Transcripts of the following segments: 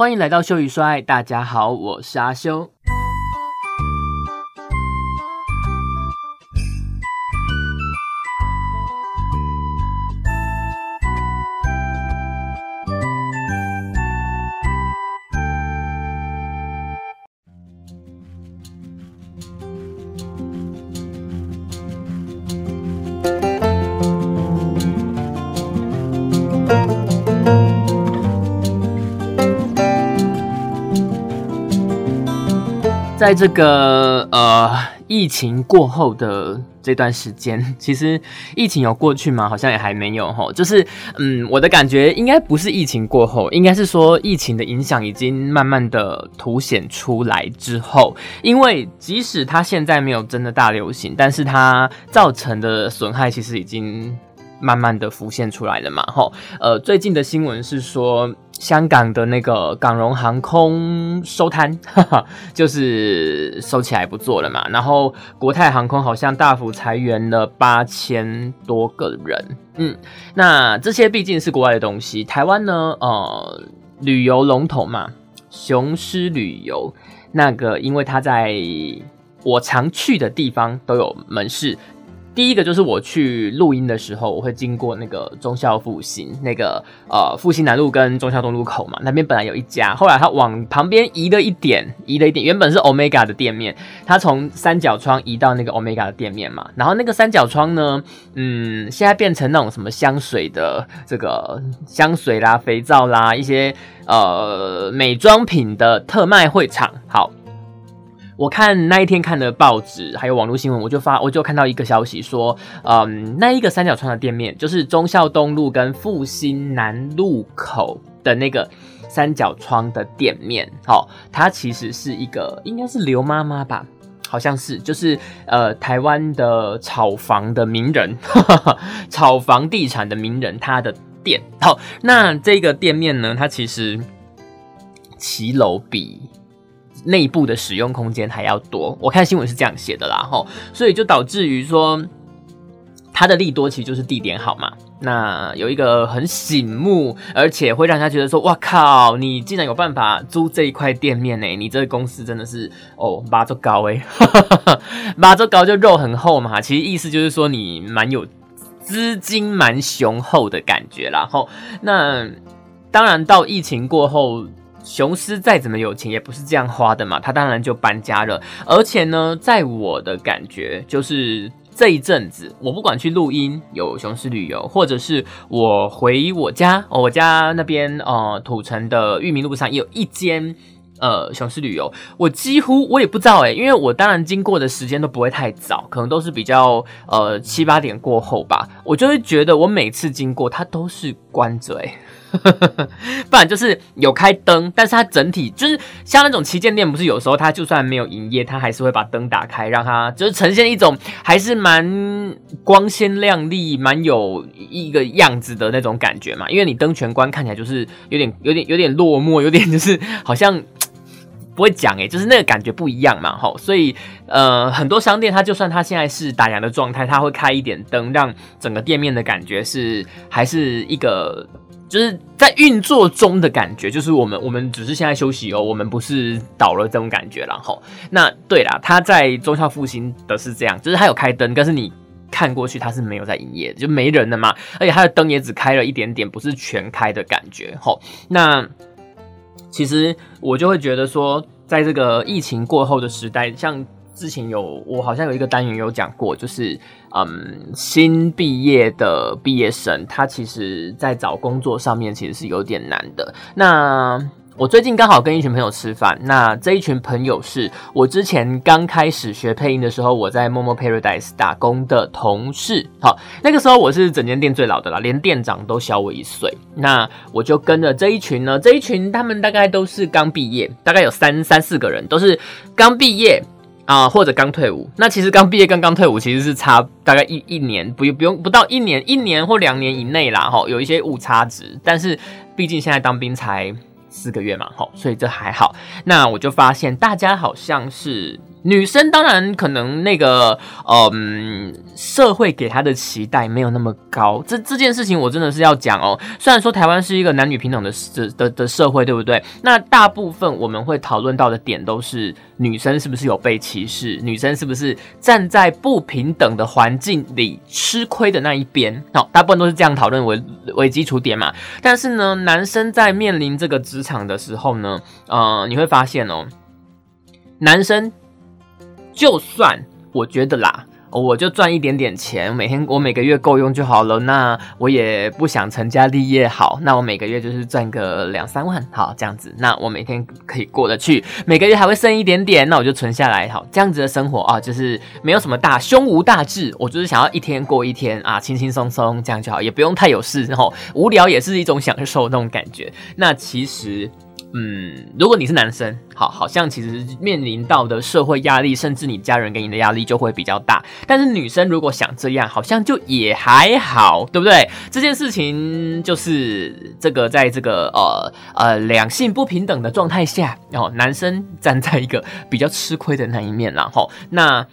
欢迎来到秀与衰，大家好，我是阿修。在这个呃疫情过后的这段时间，其实疫情有过去吗？好像也还没有哈。就是嗯，我的感觉应该不是疫情过后，应该是说疫情的影响已经慢慢的凸显出来之后。因为即使它现在没有真的大流行，但是它造成的损害其实已经慢慢的浮现出来了嘛。吼，呃，最近的新闻是说。香港的那个港荣航空收摊，就是收起来不做了嘛。然后国泰航空好像大幅裁员了八千多个人。嗯，那这些毕竟是国外的东西。台湾呢，呃，旅游龙头嘛，雄狮旅游那个，因为它在我常去的地方都有门市。第一个就是我去录音的时候，我会经过那个中校复兴那个呃复兴南路跟中校东路口嘛，那边本来有一家，后来它往旁边移了一点，移了一点，原本是 Omega 的店面，它从三角窗移到那个 Omega 的店面嘛，然后那个三角窗呢，嗯，现在变成那种什么香水的这个香水啦、肥皂啦一些呃美妆品的特卖会场，好。我看那一天看的报纸，还有网络新闻，我就发我就看到一个消息说，嗯，那一个三角窗的店面，就是忠孝东路跟复兴南路口的那个三角窗的店面，好，它其实是一个应该是刘妈妈吧，好像是，就是呃台湾的炒房的名人，炒房地产的名人，他的店，好，那这个店面呢，它其实骑楼比。内部的使用空间还要多，我看新闻是这样写的啦，吼，所以就导致于说，它的利多其实就是地点好嘛。那有一个很醒目，而且会让他觉得说，哇靠，你竟然有办法租这一块店面呢？你这个公司真的是哦，马足高哎，马足高就肉很厚嘛。其实意思就是说你蛮有资金蛮雄厚的感觉啦。吼，那当然到疫情过后。雄狮再怎么有钱，也不是这样花的嘛。他当然就搬家了。而且呢，在我的感觉，就是这一阵子，我不管去录音有雄狮旅游，或者是我回我家，我家那边呃土城的裕民路上有一间呃雄狮旅游，我几乎我也不知道哎，因为我当然经过的时间都不会太早，可能都是比较呃七八点过后吧。我就会觉得我每次经过它都是关着哎。不然就是有开灯，但是它整体就是像那种旗舰店，不是有时候它就算没有营业，它还是会把灯打开，让它就是呈现一种还是蛮光鲜亮丽、蛮有一个样子的那种感觉嘛。因为你灯全关，看起来就是有点、有点、有点落寞，有点就是好像不会讲诶，就是那个感觉不一样嘛。吼，所以呃，很多商店它就算它现在是打烊的状态，它会开一点灯，让整个店面的感觉是还是一个。就是在运作中的感觉，就是我们我们只是现在休息哦，我们不是倒了这种感觉然后那对啦，他在中校复兴的是这样，就是他有开灯，但是你看过去他是没有在营业，就没人了嘛。而且他的灯也只开了一点点，不是全开的感觉。吼，那其实我就会觉得说，在这个疫情过后的时代，像。之前有我好像有一个单元有讲过，就是嗯，新毕业的毕业生，他其实在找工作上面其实是有点难的。那我最近刚好跟一群朋友吃饭，那这一群朋友是我之前刚开始学配音的时候，我在默默 Paradise 打工的同事。好，那个时候我是整间店最老的啦，连店长都小我一岁。那我就跟着这一群呢，这一群他们大概都是刚毕业，大概有三三四个人都是刚毕业。啊，或者刚退伍，那其实刚毕业跟刚退伍其实是差大概一一年，不不用不到一年，一年或两年以内啦，哈，有一些误差值。但是毕竟现在当兵才四个月嘛，吼，所以这还好。那我就发现大家好像是女生当然可能那个，嗯，社会给她的期待没有那么高。这这件事情我真的是要讲哦。虽然说台湾是一个男女平等的的的的社会，对不对？那大部分我们会讨论到的点都是女生是不是有被歧视，女生是不是站在不平等的环境里吃亏的那一边。好，大部分都是这样讨论为为基础点嘛。但是呢，男生在面临这个职场的时候呢，呃，你会发现哦，男生。就算我觉得啦，我就赚一点点钱，每天我每个月够用就好了。那我也不想成家立业，好，那我每个月就是赚个两三万，好这样子，那我每天可以过得去，每个月还会剩一点点，那我就存下来，好这样子的生活啊，就是没有什么大胸无大志，我就是想要一天过一天啊，轻轻松松这样就好，也不用太有事，然后无聊也是一种享受那种感觉。那其实。嗯，如果你是男生，好，好像其实面临到的社会压力，甚至你家人给你的压力就会比较大。但是女生如果想这样，好像就也还好，对不对？这件事情就是这个，在这个呃呃两性不平等的状态下，然后男生站在一个比较吃亏的那一面，然后那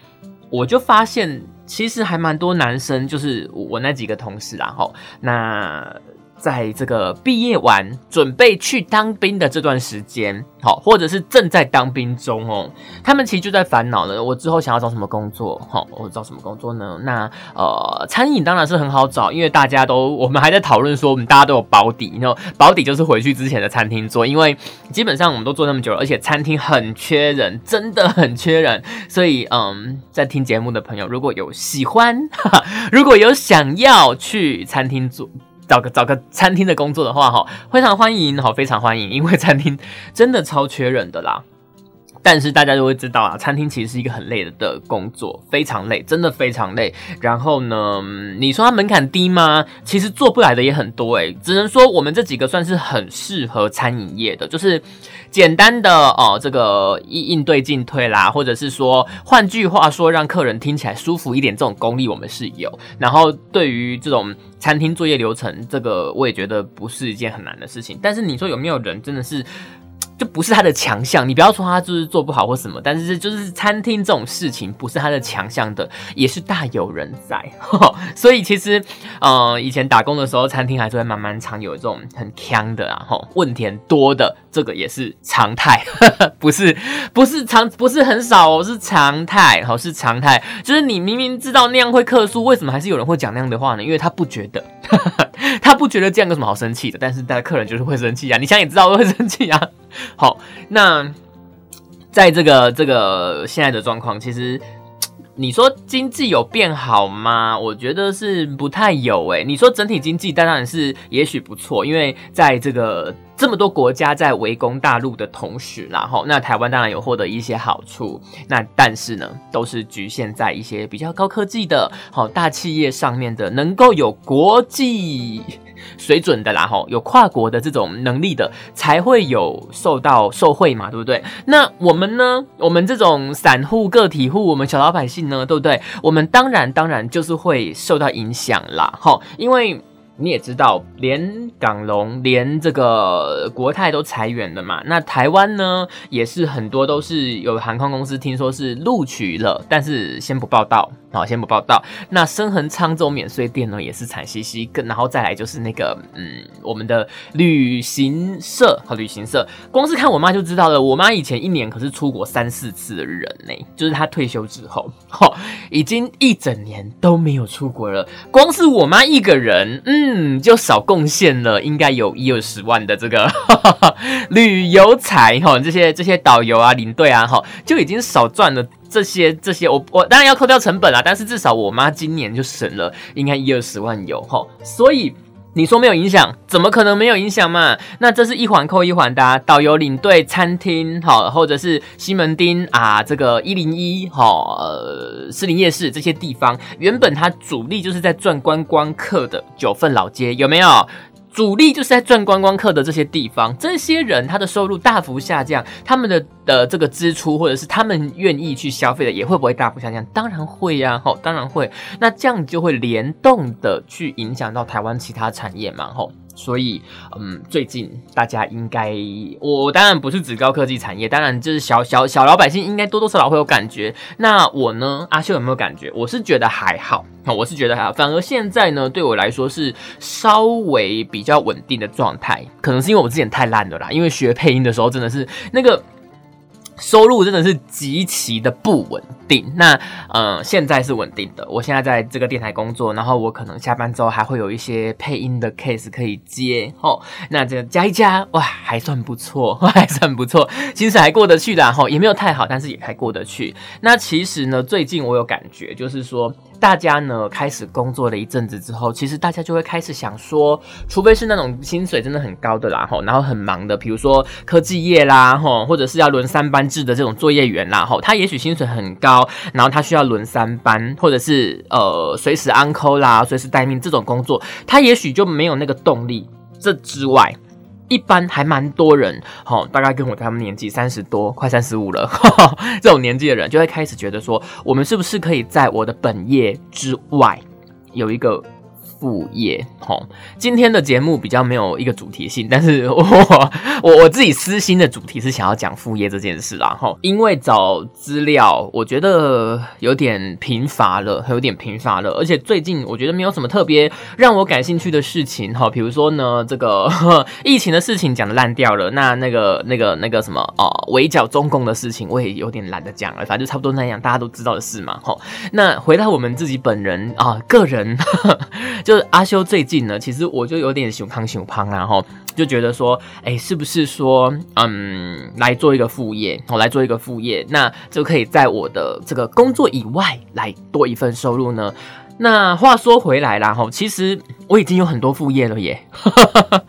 我就发现，其实还蛮多男生，就是我那几个同事，然后那。在这个毕业完准备去当兵的这段时间，好，或者是正在当兵中哦，他们其实就在烦恼呢。我之后想要找什么工作？好，我找什么工作呢？那呃，餐饮当然是很好找，因为大家都我们还在讨论说，我们大家都有保底，然后保底就是回去之前的餐厅做，因为基本上我们都做那么久了，而且餐厅很缺人，真的很缺人。所以嗯，在听节目的朋友，如果有喜欢，如果有想要去餐厅做。找个找个餐厅的工作的话，哈，非常欢迎，哈，非常欢迎，因为餐厅真的超缺人的啦。但是大家就会知道啊，餐厅其实是一个很累的的工作，非常累，真的非常累。然后呢，你说它门槛低吗？其实做不来的也很多诶，只能说我们这几个算是很适合餐饮业的，就是简单的哦，这个应应对进退啦，或者是说，换句话说，让客人听起来舒服一点，这种功力我们是有。然后对于这种餐厅作业流程，这个我也觉得不是一件很难的事情。但是你说有没有人真的是？就不是他的强项，你不要说他就是做不好或什么，但是就是餐厅这种事情不是他的强项的，也是大有人在。所以其实，呃，以前打工的时候，餐厅还是会慢慢常有这种很呛的啊，吼，问题很多的，这个也是常态，不是不是常不是很少哦，是常态，好是常态。就是你明明知道那样会客诉，为什么还是有人会讲那样的话呢？因为他不觉得，他不觉得这样有什么好生气的，但是他的客人就是会生气啊，你想也知道会生气啊。好，那在这个这个现在的状况，其实你说经济有变好吗？我觉得是不太有诶。你说整体经济当然是也许不错，因为在这个这么多国家在围攻大陆的同时，然后那台湾当然有获得一些好处。那但是呢，都是局限在一些比较高科技的好大企业上面的，能够有国际。水准的啦，吼，有跨国的这种能力的，才会有受到受贿嘛，对不对？那我们呢？我们这种散户、个体户，我们小老百姓呢，对不对？我们当然当然就是会受到影响啦，吼，因为。你也知道，连港龙、连这个国泰都裁员了嘛？那台湾呢，也是很多都是有航空公司听说是录取了，但是先不报道，好，先不报道。那深恒沧州免税店呢，也是惨兮兮。跟然后再来就是那个，嗯，我们的旅行社和旅行社，光是看我妈就知道了。我妈以前一年可是出国三四次的人呢，就是她退休之后，哈，已经一整年都没有出国了。光是我妈一个人，嗯。嗯，就少贡献了，应该有一二十万的这个 旅游财哈，这些这些导游啊、领队啊哈，就已经少赚了这些这些。我我当然要扣掉成本啦，但是至少我妈今年就省了应该一二十万有哈，所以。你说没有影响，怎么可能没有影响嘛？那这是一环扣一环的，导游、领队、餐厅，好，或者是西门町啊，这个一零一，好，呃，士林夜市这些地方，原本它主力就是在赚观光客的九份老街，有没有？主力就是在赚观光客的这些地方，这些人他的收入大幅下降，他们的的这个支出或者是他们愿意去消费的也会不会大幅下降？当然会呀，吼，当然会。那这样就会联动的去影响到台湾其他产业嘛，吼。所以，嗯，最近大家应该，我当然不是指高科技产业，当然就是小小小老百姓应该多多少少会有感觉。那我呢，阿秀有没有感觉？我是觉得还好，我是觉得还好。反而现在呢，对我来说是稍微比较稳定的状态，可能是因为我之前太烂了啦。因为学配音的时候真的是那个。收入真的是极其的不稳定。那呃，现在是稳定的。我现在在这个电台工作，然后我可能下班之后还会有一些配音的 case 可以接哦。那这个加一加，哇，还算不错，还算不错，薪水还过得去的哈，也没有太好，但是也还过得去。那其实呢，最近我有感觉，就是说。大家呢开始工作了一阵子之后，其实大家就会开始想说，除非是那种薪水真的很高的啦，吼，然后很忙的，比如说科技业啦，吼，或者是要轮三班制的这种作业员啦，吼，他也许薪水很高，然后他需要轮三班，或者是呃随时 uncle 啦，随时待命这种工作，他也许就没有那个动力。这之外。一般还蛮多人，哈，大概跟我他们年纪三十多，快三十五了，这种年纪的人就会开始觉得说，我们是不是可以在我的本业之外有一个。副业，吼，今天的节目比较没有一个主题性，但是 我我我自己私心的主题是想要讲副业这件事啦，吼，因为找资料我觉得有点贫乏了，有点贫乏了，而且最近我觉得没有什么特别让我感兴趣的事情，哈，比如说呢，这个 疫情的事情讲的烂掉了，那那个那个那个什么哦，围剿中共的事情我也有点懒得讲了，反正就差不多那样，大家都知道的事嘛，吼，那回到我们自己本人啊，个人。就是阿修最近呢，其实我就有点熊胖熊胖，然后就觉得说，哎，是不是说，嗯，来做一个副业，我来做一个副业，那就可以在我的这个工作以外来多一份收入呢？那话说回来啦，哈，其实我已经有很多副业了耶。哈哈哈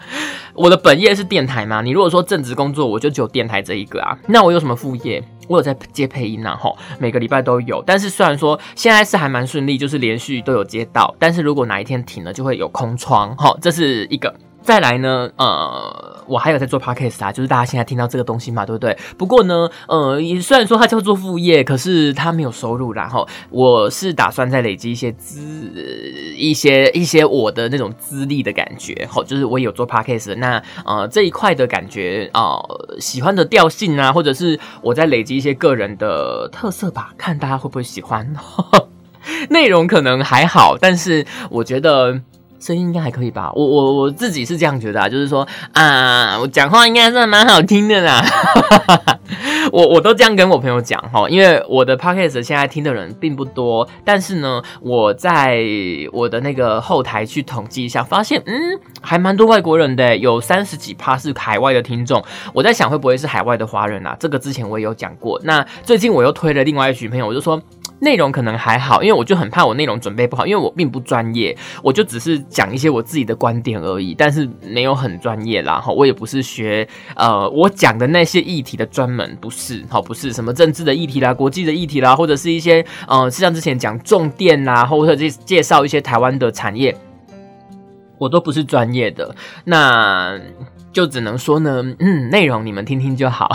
我的本业是电台嘛，你如果说正职工作，我就只有电台这一个啊。那我有什么副业？我有在接配音呐，吼，每个礼拜都有。但是虽然说现在是还蛮顺利，就是连续都有接到，但是如果哪一天停了，就会有空窗，吼，这是一个。再来呢，呃，我还有在做 podcast 啊，就是大家现在听到这个东西嘛，对不对？不过呢，呃，虽然说它叫做副业，可是它没有收入。然后我是打算再累积一些资，一些一些我的那种资历的感觉，好，就是我有做 podcast，那呃这一块的感觉啊，喜欢的调性啊，或者是我在累积一些个人的特色吧，看大家会不会喜欢。内容可能还好，但是我觉得。声音应该还可以吧，我我我自己是这样觉得啊，就是说啊，我讲话应该是蛮好听的啦，我我都这样跟我朋友讲哈，因为我的 podcast 现在听的人并不多，但是呢，我在我的那个后台去统计一下，发现嗯，还蛮多外国人的，有三十几趴是海外的听众，我在想会不会是海外的华人啊？这个之前我也有讲过，那最近我又推了另外一群朋友，我就说。内容可能还好，因为我就很怕我内容准备不好，因为我并不专业，我就只是讲一些我自己的观点而已，但是没有很专业啦。哈，我也不是学呃我讲的那些议题的专门，不是，好，不是什么政治的议题啦、国际的议题啦，或者是一些呃，像之前讲重电啦，或者介介绍一些台湾的产业，我都不是专业的，那就只能说呢，嗯，内容你们听听就好，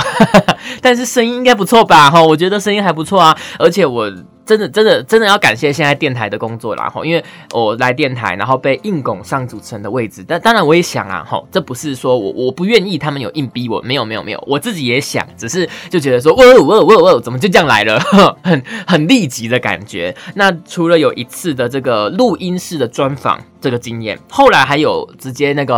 但是声音应该不错吧？哈，我觉得声音还不错啊，而且我。真的，真的，真的要感谢现在电台的工作啦！吼，因为我来电台，然后被硬拱上主持人的位置。但当然，我也想啊，吼，这不是说我我不愿意，他们有硬逼我，没有，没有，没有，我自己也想，只是就觉得说，哇哇哇哇，怎么就这样来了？很很立即的感觉。那除了有一次的这个录音室的专访。这个经验，后来还有直接那个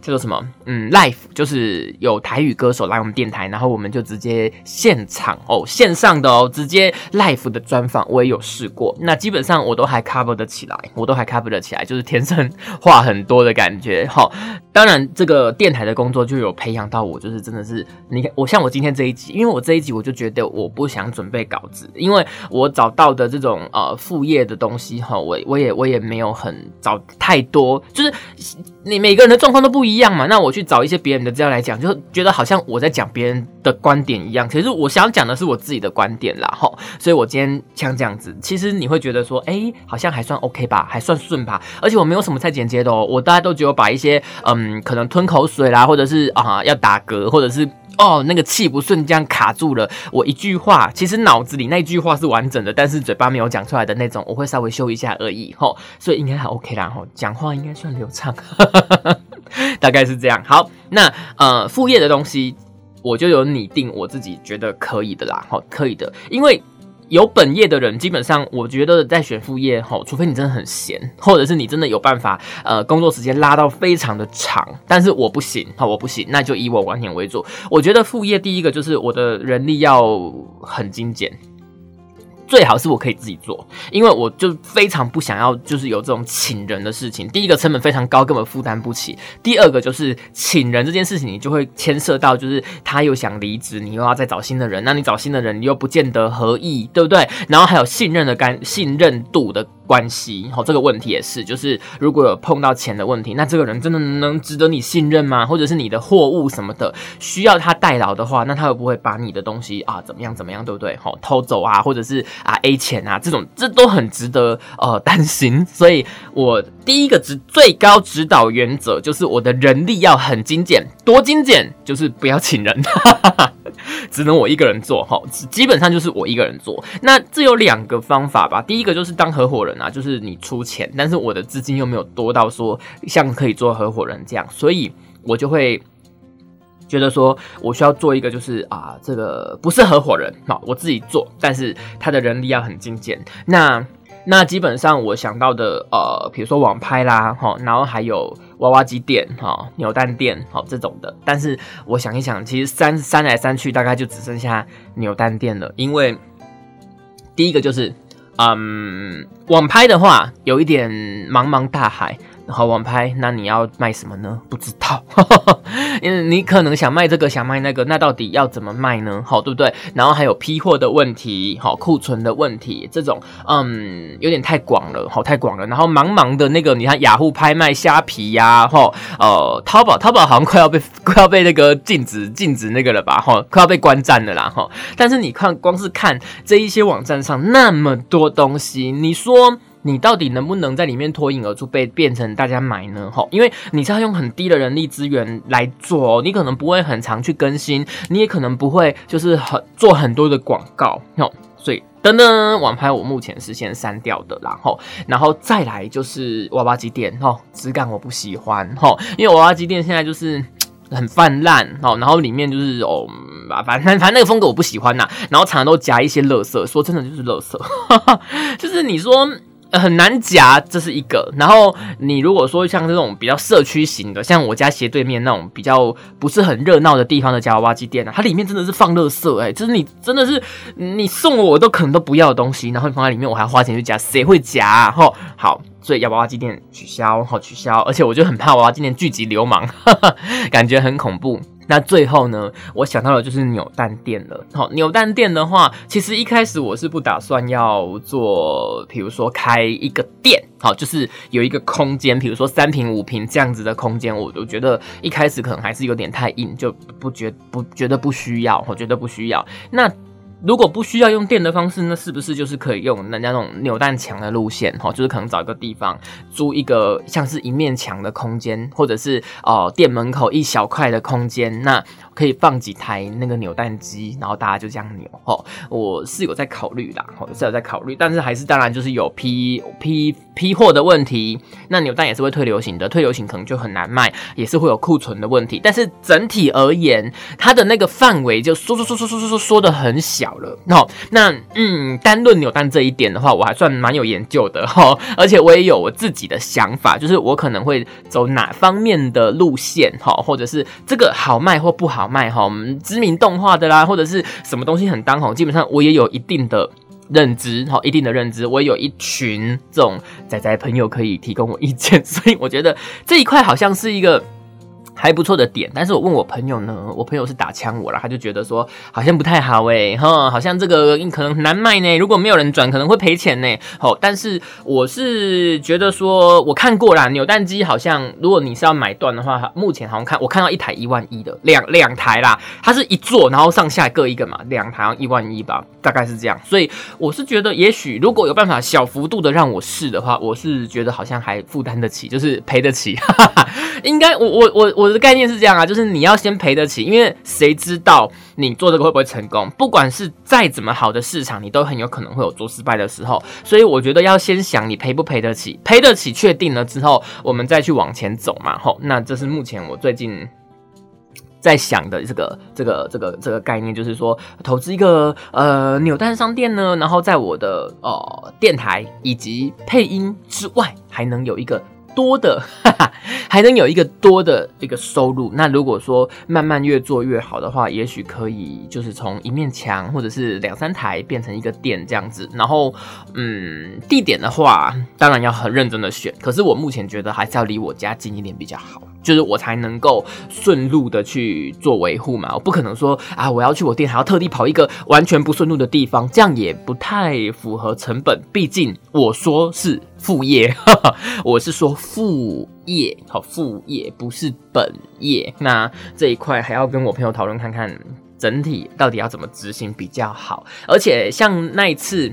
叫做什么，嗯，live，就是有台语歌手来我们电台，然后我们就直接现场哦，线上的哦，直接 live 的专访，我也有试过，那基本上我都还 cover 得起来，我都还 cover 得起来，就是天生话很多的感觉，好，当然这个电台的工作就有培养到我，就是真的是，你看我像我今天这一集，因为我这一集我就觉得我不想准备稿子，因为我找到的这种呃副业的东西哈，我我也我也没有很找。太多，就是你每个人的状况都不一样嘛。那我去找一些别人的资料来讲，就觉得好像我在讲别人的观点一样。其实我想讲的是我自己的观点啦，吼。所以我今天这样子，其实你会觉得说，哎，好像还算 OK 吧，还算顺吧。而且我没有什么太剪接的哦，我大家都觉得把一些嗯，可能吞口水啦，或者是啊要打嗝，或者是。哦，那个气不顺，这样卡住了。我一句话，其实脑子里那句话是完整的，但是嘴巴没有讲出来的那种，我会稍微修一下而已。吼，所以应该还 OK 啦。吼，讲话应该算流畅。大概是这样。好，那呃副业的东西，我就有拟定我自己觉得可以的啦，好，可以的，因为。有本业的人，基本上我觉得在选副业吼，除非你真的很闲，或者是你真的有办法，呃，工作时间拉到非常的长。但是我不行，好，我不行，那就以我完全为主。我觉得副业第一个就是我的人力要很精简。最好是我可以自己做，因为我就非常不想要，就是有这种请人的事情。第一个成本非常高，根本负担不起；第二个就是请人这件事情，你就会牵涉到，就是他又想离职，你又要再找新的人，那你找新的人，你又不见得合意，对不对？然后还有信任的干信任度的。关系，好，这个问题也是，就是如果有碰到钱的问题，那这个人真的能值得你信任吗？或者是你的货物什么的需要他代劳的话，那他会不会把你的东西啊怎么样怎么样，对不对？好，偷走啊，或者是啊 A 钱啊，这种这都很值得呃担心。所以我第一个指最高指导原则就是我的人力要很精简，多精简就是不要请人。只能我一个人做，哈，基本上就是我一个人做。那这有两个方法吧，第一个就是当合伙人啊，就是你出钱，但是我的资金又没有多到说像可以做合伙人这样，所以我就会觉得说我需要做一个，就是啊，这个不是合伙人，好，我自己做，但是他的人力要很精简。那那基本上我想到的，呃，比如说网拍啦，哈，然后还有娃娃机店，哈，扭蛋店，好这种的。但是我想一想，其实删删来删去，大概就只剩下扭蛋店了。因为第一个就是，嗯，网拍的话有一点茫茫大海。好网拍，那你要卖什么呢？不知道，因为你可能想卖这个，想卖那个，那到底要怎么卖呢？好，对不对？然后还有批货的问题，好，库存的问题，这种，嗯，有点太广了，好，太广了。然后茫茫的那个，你看雅虎拍卖、虾皮呀，吼，呃，淘宝，淘宝好像快要被 快要被那个禁止禁止那个了吧，哈，快要被关站了啦，哈。但是你看，光是看这一些网站上那么多东西，你说。你到底能不能在里面脱颖而出，被变成大家买呢？吼，因为你是要用很低的人力资源来做，你可能不会很常去更新，你也可能不会就是很做很多的广告，吼，所以等等网拍我目前是先删掉的，然后，然后再来就是娃娃机店，吼，质感我不喜欢，吼，因为娃娃机店现在就是 很泛滥，吼，然后里面就是哦，反正 反正那个风格我不喜欢呐，然后常常都夹一些垃圾，说真的就是垃圾，就是你说。很难夹，这是一个。然后你如果说像这种比较社区型的，像我家斜对面那种比较不是很热闹的地方的夹娃娃机店啊，它里面真的是放乐色哎，就是你真的是你送我都可能都不要的东西，然后你放在里面，我还花钱去夹，谁会夹啊？吼，好，所以要娃娃机店取消，好取消。而且我就很怕娃娃机店聚集流氓，哈哈感觉很恐怖。那最后呢，我想到的就是扭蛋店了。好，扭蛋店的话，其实一开始我是不打算要做，比如说开一个店，好，就是有一个空间，比如说三平五平这样子的空间，我我觉得一开始可能还是有点太硬，就不觉不觉得不需要，我觉得不需要。那如果不需要用电的方式那是不是就是可以用人家那种扭蛋墙的路线哦就是可能找一个地方租一个像是一面墙的空间或者是哦店门口一小块的空间那可以放几台那个扭蛋机然后大家就这样扭哦我是有在考虑的我是有在考虑但是还是当然就是有批批批货的问题那扭蛋也是会退流行的退流行可能就很难卖也是会有库存的问题但是整体而言它的那个范围就缩缩缩缩缩缩缩的很小好了。吼，那嗯，单论扭蛋这一点的话，我还算蛮有研究的 吼，而且我也有我自己的想法，就是我可能会走哪方面的路线哈，或者是这个好卖或不好。卖哈，我们知名动画的啦，或者是什么东西很当红，基本上我也有一定的认知，哈，一定的认知，我也有一群这种仔仔朋友可以提供我意见，所以我觉得这一块好像是一个。还不错的点，但是我问我朋友呢，我朋友是打枪我了，他就觉得说好像不太好诶，哈，好像这个可能难卖呢，如果没有人转，可能会赔钱呢。好，但是我是觉得说，我看过啦，扭蛋机好像如果你是要买断的话，目前好像看我看到一台一万一的两两台啦，它是一座，然后上下各一个嘛，两台一万一吧，大概是这样。所以我是觉得，也许如果有办法小幅度的让我试的话，我是觉得好像还负担得起，就是赔得起。应该我我我我的概念是这样啊，就是你要先赔得起，因为谁知道你做这个会不会成功？不管是再怎么好的市场，你都很有可能会有做失败的时候。所以我觉得要先想你赔不赔得起，赔得起确定了之后，我们再去往前走嘛。吼，那这是目前我最近。在想的这个这个这个这个概念，就是说投资一个呃扭蛋商店呢，然后在我的呃电台以及配音之外，还能有一个。多的，哈 哈还能有一个多的一个收入。那如果说慢慢越做越好的话，也许可以就是从一面墙或者是两三台变成一个店这样子。然后，嗯，地点的话，当然要很认真的选。可是我目前觉得还是要离我家近一点比较好，就是我才能够顺路的去做维护嘛。我不可能说啊，我要去我店还要特地跑一个完全不顺路的地方，这样也不太符合成本。毕竟我说是。副业，我是说副业，好，副业不是本业。那这一块还要跟我朋友讨论看看，整体到底要怎么执行比较好。而且像那一次。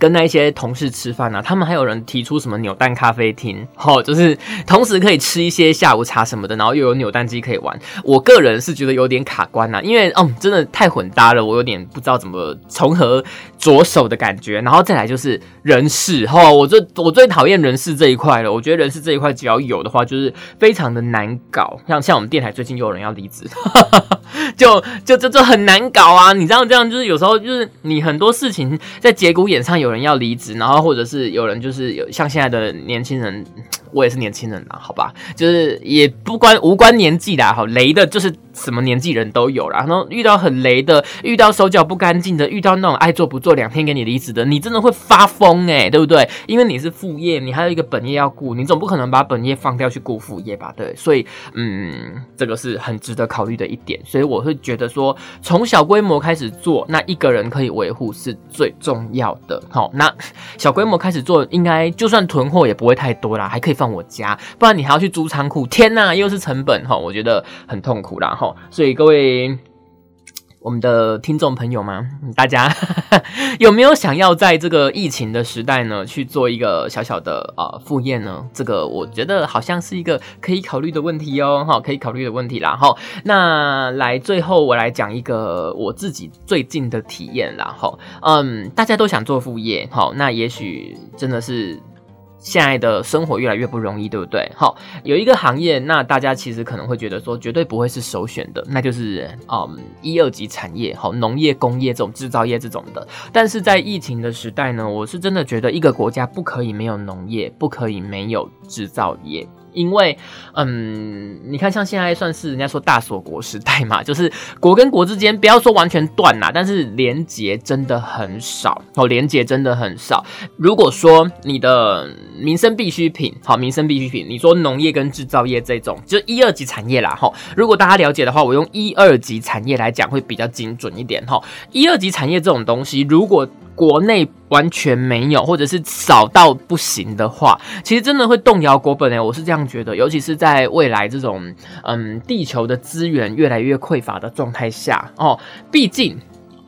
跟那一些同事吃饭啊，他们还有人提出什么扭蛋咖啡厅，吼，就是同时可以吃一些下午茶什么的，然后又有扭蛋机可以玩。我个人是觉得有点卡关呐，因为嗯，真的太混搭了，我有点不知道怎么从何着手的感觉。然后再来就是人事，吼，我最我最讨厌人事这一块了。我觉得人事这一块只要有的话，就是非常的难搞。像像我们电台最近又有人要离职，就就就就很难搞啊！你知道这样就是有时候就是你很多事情在节骨眼上。有人要离职，然后或者是有人就是有像现在的年轻人，我也是年轻人啦，好吧，就是也不关无关年纪啦，好雷的，就是。什么年纪人都有啦，然后遇到很雷的，遇到手脚不干净的，遇到那种爱做不做两天给你离职的，你真的会发疯哎，对不对？因为你是副业，你还有一个本业要顾，你总不可能把本业放掉去顾副业吧？对，所以嗯，这个是很值得考虑的一点。所以我会觉得说，从小规模开始做，那一个人可以维护是最重要的。好，那小规模开始做，应该就算囤货也不会太多啦，还可以放我家，不然你还要去租仓库，天呐，又是成本哈，我觉得很痛苦啦。好，所以各位我们的听众朋友们，大家 有没有想要在这个疫情的时代呢，去做一个小小的呃副业呢？这个我觉得好像是一个可以考虑的问题哦，哈，可以考虑的问题啦。哈，那来最后我来讲一个我自己最近的体验啦。哈，嗯，大家都想做副业，好，那也许真的是。现在的生活越来越不容易，对不对？好，有一个行业，那大家其实可能会觉得说，绝对不会是首选的，那就是嗯一二级产业，好，农业、工业这种制造业这种的。但是在疫情的时代呢，我是真的觉得一个国家不可以没有农业，不可以没有制造业。因为，嗯，你看，像现在算是人家说大锁国时代嘛，就是国跟国之间不要说完全断啦，但是连结真的很少哦，连结真的很少。如果说你的民生必需品，好，民生必需品，你说农业跟制造业这种，就一二级产业啦，哈。如果大家了解的话，我用一二级产业来讲会比较精准一点，哈。一二级产业这种东西，如果国内完全没有，或者是少到不行的话，其实真的会动摇国本诶。我是这样觉得，尤其是在未来这种嗯地球的资源越来越匮乏的状态下哦，毕竟。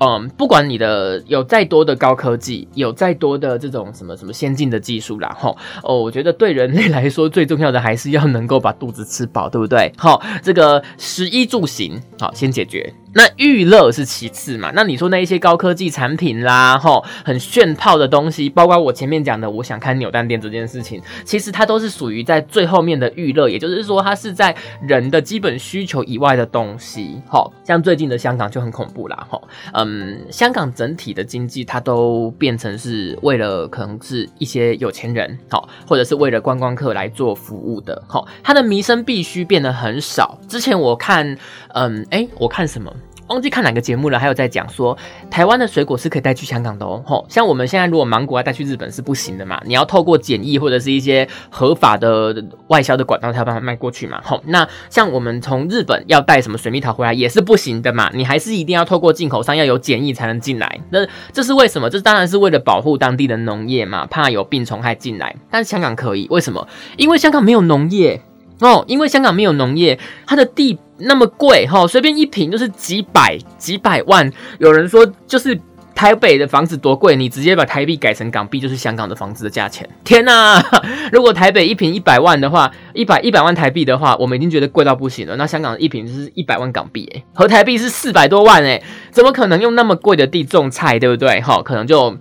嗯，不管你的有再多的高科技，有再多的这种什么什么先进的技术啦，吼哦，我觉得对人类来说最重要的还是要能够把肚子吃饱，对不对？好，这个食衣住行，好先解决。那娱乐是其次嘛？那你说那一些高科技产品啦，吼，很炫炮的东西，包括我前面讲的，我想看扭蛋店这件事情，其实它都是属于在最后面的娱乐，也就是说，它是在人的基本需求以外的东西。吼，像最近的香港就很恐怖啦，吼，嗯，香港整体的经济它都变成是为了可能是一些有钱人，好，或者是为了观光客来做服务的，好，它的民生必须变得很少。之前我看，嗯，哎，我看什么？忘记看哪个节目了，还有在讲说台湾的水果是可以带去香港的哦。吼，像我们现在如果芒果要带去日本是不行的嘛，你要透过检疫或者是一些合法的外销的管道才有办法卖过去嘛。吼，那像我们从日本要带什么水蜜桃回来也是不行的嘛，你还是一定要透过进口商要有检疫才能进来。那这是为什么？这当然是为了保护当地的农业嘛，怕有病虫害进来。但是香港可以，为什么？因为香港没有农业哦，因为香港没有农业，它的地。那么贵哈，随便一平就是几百几百万。有人说就是台北的房子多贵，你直接把台币改成港币就是香港的房子的价钱。天哪！如果台北一平一百万的话，一百一百万台币的话，我们已经觉得贵到不行了。那香港一平就是一百万港币，哎，和台币是四百多万，哎，怎么可能用那么贵的地种菜，对不对？哈，可能就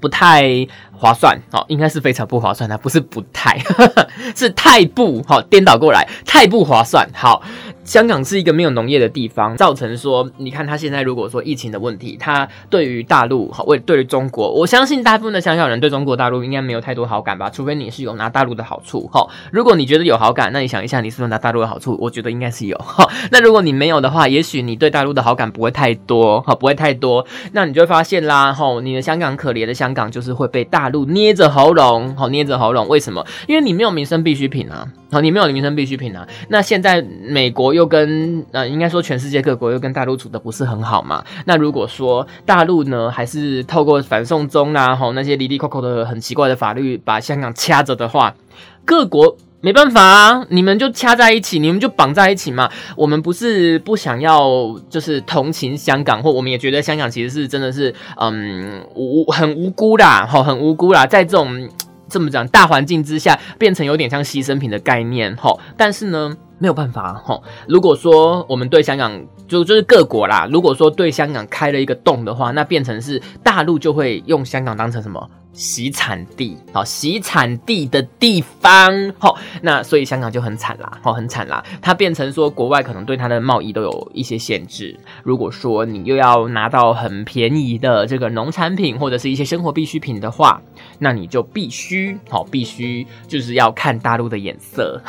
不太。划算，好，应该是非常不划算的，不是不太，是太不好，颠倒过来，太不划算。好，香港是一个没有农业的地方，造成说，你看他现在如果说疫情的问题，他对于大陆，好，为对于中国，我相信大部分的香港人对中国大陆应该没有太多好感吧，除非你是有拿大陆的好处，哈。如果你觉得有好感，那你想一下，你是不是拿大陆的好处？我觉得应该是有，哈。那如果你没有的话，也许你对大陆的好感不会太多，哈，不会太多，那你就会发现啦，哈，你的香港可怜的香港就是会被大。大陆捏着喉咙，好捏着喉咙，为什么？因为你没有民生必需品啊，好，你没有民生必需品啊。那现在美国又跟呃，应该说全世界各国又跟大陆处的不是很好嘛。那如果说大陆呢，还是透过反送中啊，吼那些离离扣扣的很奇怪的法律把香港掐着的话，各国。没办法啊，你们就掐在一起，你们就绑在一起嘛。我们不是不想要，就是同情香港，或我们也觉得香港其实是真的是，嗯，无很无辜啦，哈，很无辜啦，在这种这么讲大环境之下，变成有点像牺牲品的概念，哈。但是呢，没有办法，哈。如果说我们对香港，就就是各国啦，如果说对香港开了一个洞的话，那变成是大陆就会用香港当成什么？洗产地，好，洗产地的地方，好，那所以香港就很惨啦，好，很惨啦，它变成说国外可能对它的贸易都有一些限制。如果说你又要拿到很便宜的这个农产品或者是一些生活必需品的话，那你就必须，好，必须就是要看大陆的眼色，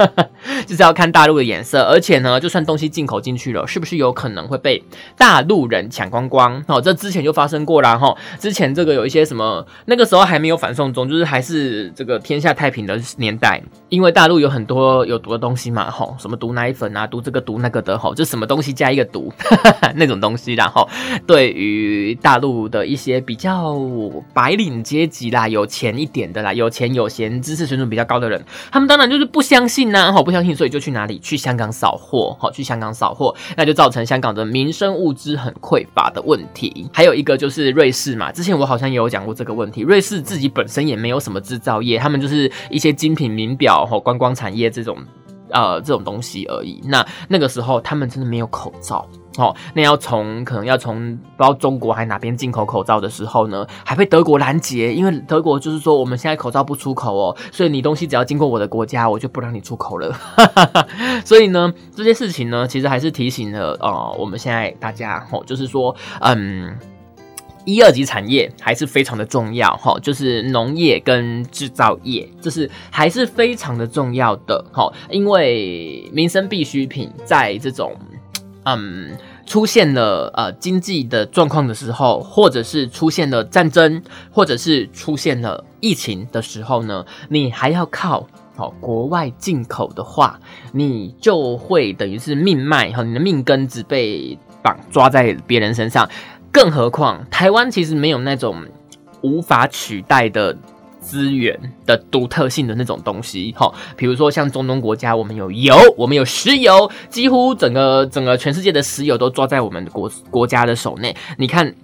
就是要看大陆的眼色，而且呢，就算东西进口进去了，是不是有可能会被大陆人抢光光？好，这之前就发生过啦，哈，之前这个有一些什么。那个时候还没有反送中，就是还是这个天下太平的年代，因为大陆有很多有毒的东西嘛，吼，什么毒奶粉啊，毒这个毒那个的，吼，就什么东西加一个毒 那种东西，然后对于大陆的一些比较白领阶级啦，有钱一点的啦，有钱有闲、知识水准比较高的人，他们当然就是不相信呐，吼，不相信，所以就去哪里？去香港扫货，好，去香港扫货，那就造成香港的民生物资很匮乏的问题。还有一个就是瑞士嘛，之前我好像也有讲过这个问题。瑞士自己本身也没有什么制造业，他们就是一些精品名表和观光产业这种，呃，这种东西而已。那那个时候他们真的没有口罩哦，那要从可能要从不知道中国还哪边进口口罩的时候呢，还被德国拦截，因为德国就是说我们现在口罩不出口哦，所以你东西只要经过我的国家，我就不让你出口了。所以呢，这些事情呢，其实还是提醒了呃，我们现在大家哦，就是说，嗯。一二级产业还是非常的重要哈，就是农业跟制造业，这是还是非常的重要的哈，因为民生必需品在这种嗯出现了呃经济的状况的时候，或者是出现了战争，或者是出现了疫情的时候呢，你还要靠好国外进口的话，你就会等于是命脉哈，你的命根子被绑抓在别人身上。更何况，台湾其实没有那种无法取代的资源的独特性的那种东西，哈，比如说像中东国家，我们有油，我们有石油，几乎整个整个全世界的石油都抓在我们国国家的手内。你看，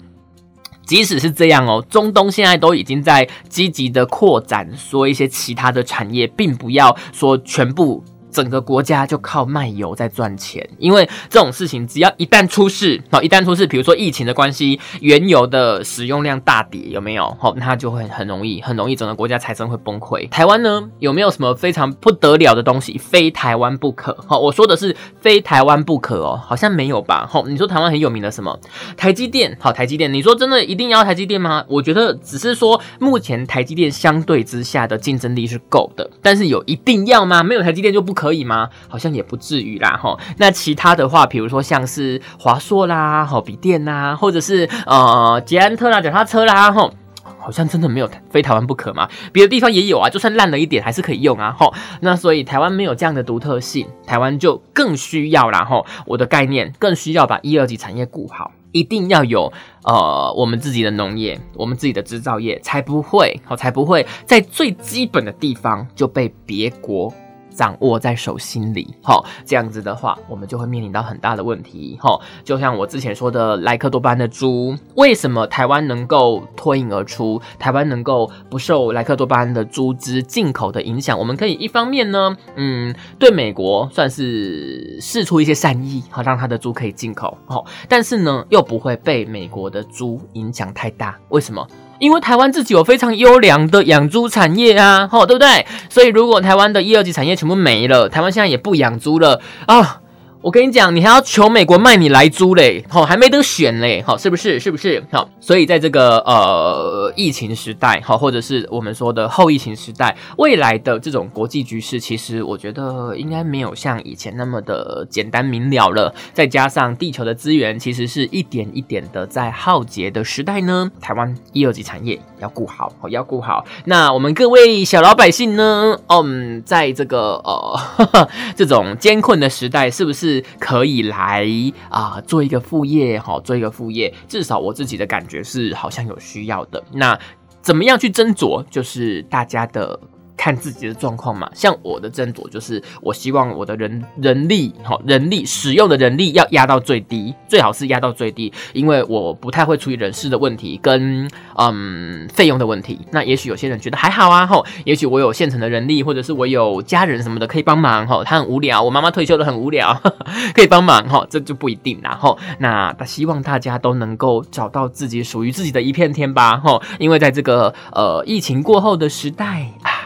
即使是这样哦，中东现在都已经在积极的扩展，说一些其他的产业，并不要说全部。整个国家就靠卖油在赚钱，因为这种事情只要一旦出事，好，一旦出事，比如说疫情的关系，原油的使用量大跌，有没有？好，那就会很容易，很容易整个国家财政会崩溃。台湾呢，有没有什么非常不得了的东西，非台湾不可？好，我说的是非台湾不可哦，好像没有吧？好，你说台湾很有名的什么？台积电，好，台积电，你说真的一定要台积电吗？我觉得只是说目前台积电相对之下的竞争力是够的，但是有一定要吗？没有台积电就不。可以吗？好像也不至于啦，哈。那其他的话，比如说像是华硕啦，哈，笔电啦，或者是呃捷安特啦，脚踏车啦，哈，好像真的没有非台湾不可嘛。别的地方也有啊，就算烂了一点，还是可以用啊，哈。那所以台湾没有这样的独特性，台湾就更需要啦，哈。我的概念更需要把一二级产业顾好，一定要有呃我们自己的农业，我们自己的制造业，才不会，好才不会在最基本的地方就被别国。掌握在手心里，哈，这样子的话，我们就会面临到很大的问题，哈，就像我之前说的，莱克多巴胺的猪，为什么台湾能够脱颖而出？台湾能够不受莱克多巴胺的猪只进口的影响？我们可以一方面呢，嗯，对美国算是试出一些善意，好让他的猪可以进口，好，但是呢，又不会被美国的猪影响太大，为什么？因为台湾自己有非常优良的养猪产业啊，吼，对不对？所以如果台湾的一二级产业全部没了，台湾现在也不养猪了啊。我跟你讲，你还要求美国卖你来租嘞，好，还没得选嘞，好，是不是？是不是？好，所以在这个呃疫情时代，好，或者是我们说的后疫情时代，未来的这种国际局势，其实我觉得应该没有像以前那么的简单明了了。再加上地球的资源，其实是一点一点的在耗竭的时代呢，台湾一二级产业要顾好，好要顾好。那我们各位小老百姓呢，嗯，在这个呃 这种艰困的时代，是不是？是可以来啊，做一个副业，好，做一个副业，至少我自己的感觉是好像有需要的。那怎么样去斟酌，就是大家的。看自己的状况嘛，像我的斟酌就是，我希望我的人人力好人力使用的人力要压到最低，最好是压到最低，因为我不太会处理人事的问题跟嗯费用的问题。那也许有些人觉得还好啊，吼，也许我有现成的人力，或者是我有家人什么的可以帮忙，吼，他很无聊，我妈妈退休了很无聊，可以帮忙，吼，这就不一定啦，吼。那希望大家都能够找到自己属于自己的一片天吧，吼，因为在这个呃疫情过后的时代啊。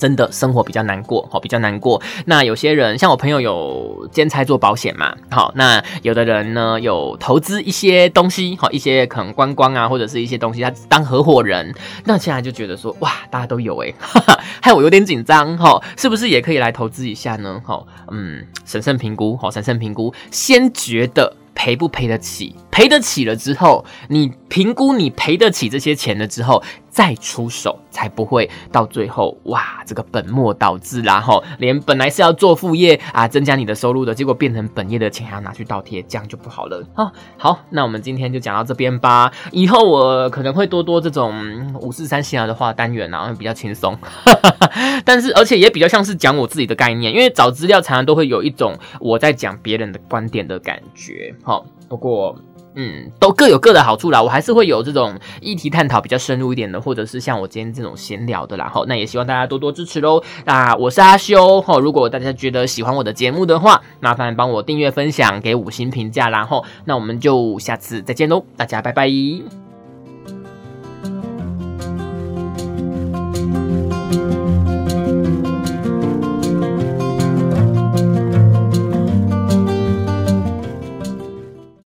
真的生活比较难过，好，比较难过。那有些人像我朋友有兼差做保险嘛，好，那有的人呢有投资一些东西，好，一些可能观光啊，或者是一些东西，他当合伙人。那现在就觉得说，哇，大家都有哎，害我有点紧张，哈，是不是也可以来投资一下呢？好，嗯，审慎评估，好，审慎评估，先觉得赔不赔得起，赔得起了之后，你评估你赔得起这些钱了之后。再出手，才不会到最后哇，这个本末倒置啦！吼，连本来是要做副业啊，增加你的收入的，结果变成本业的钱还要拿去倒贴，这样就不好了。啊，好，那我们今天就讲到这边吧。以后我可能会多多这种五四三闲聊的话单元啊，会比较轻松。但是而且也比较像是讲我自己的概念，因为找资料常常都会有一种我在讲别人的观点的感觉。好，不过。嗯，都各有各的好处啦。我还是会有这种议题探讨比较深入一点的，或者是像我今天这种闲聊的啦。哈，那也希望大家多多支持喽。那我是阿修哈，如果大家觉得喜欢我的节目的话，麻烦帮我订阅、分享、给五星评价。然后，那我们就下次再见喽，大家拜拜。